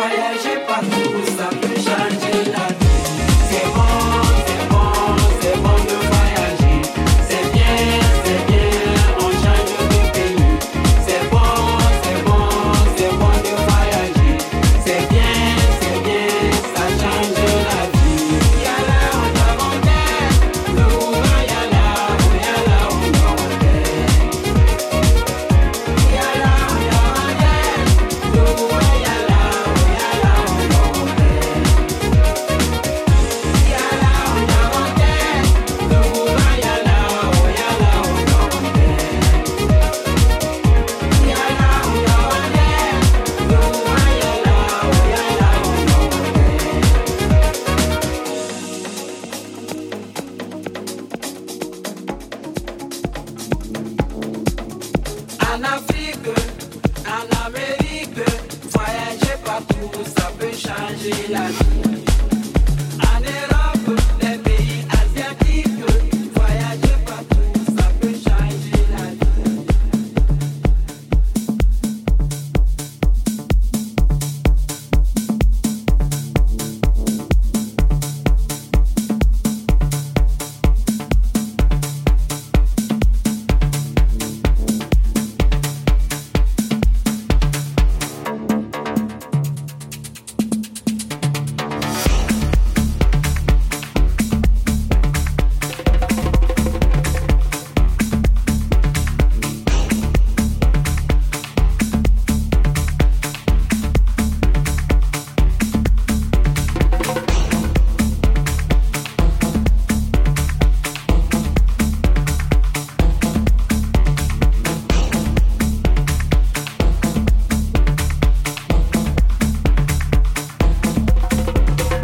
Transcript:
Voyager partout, ça.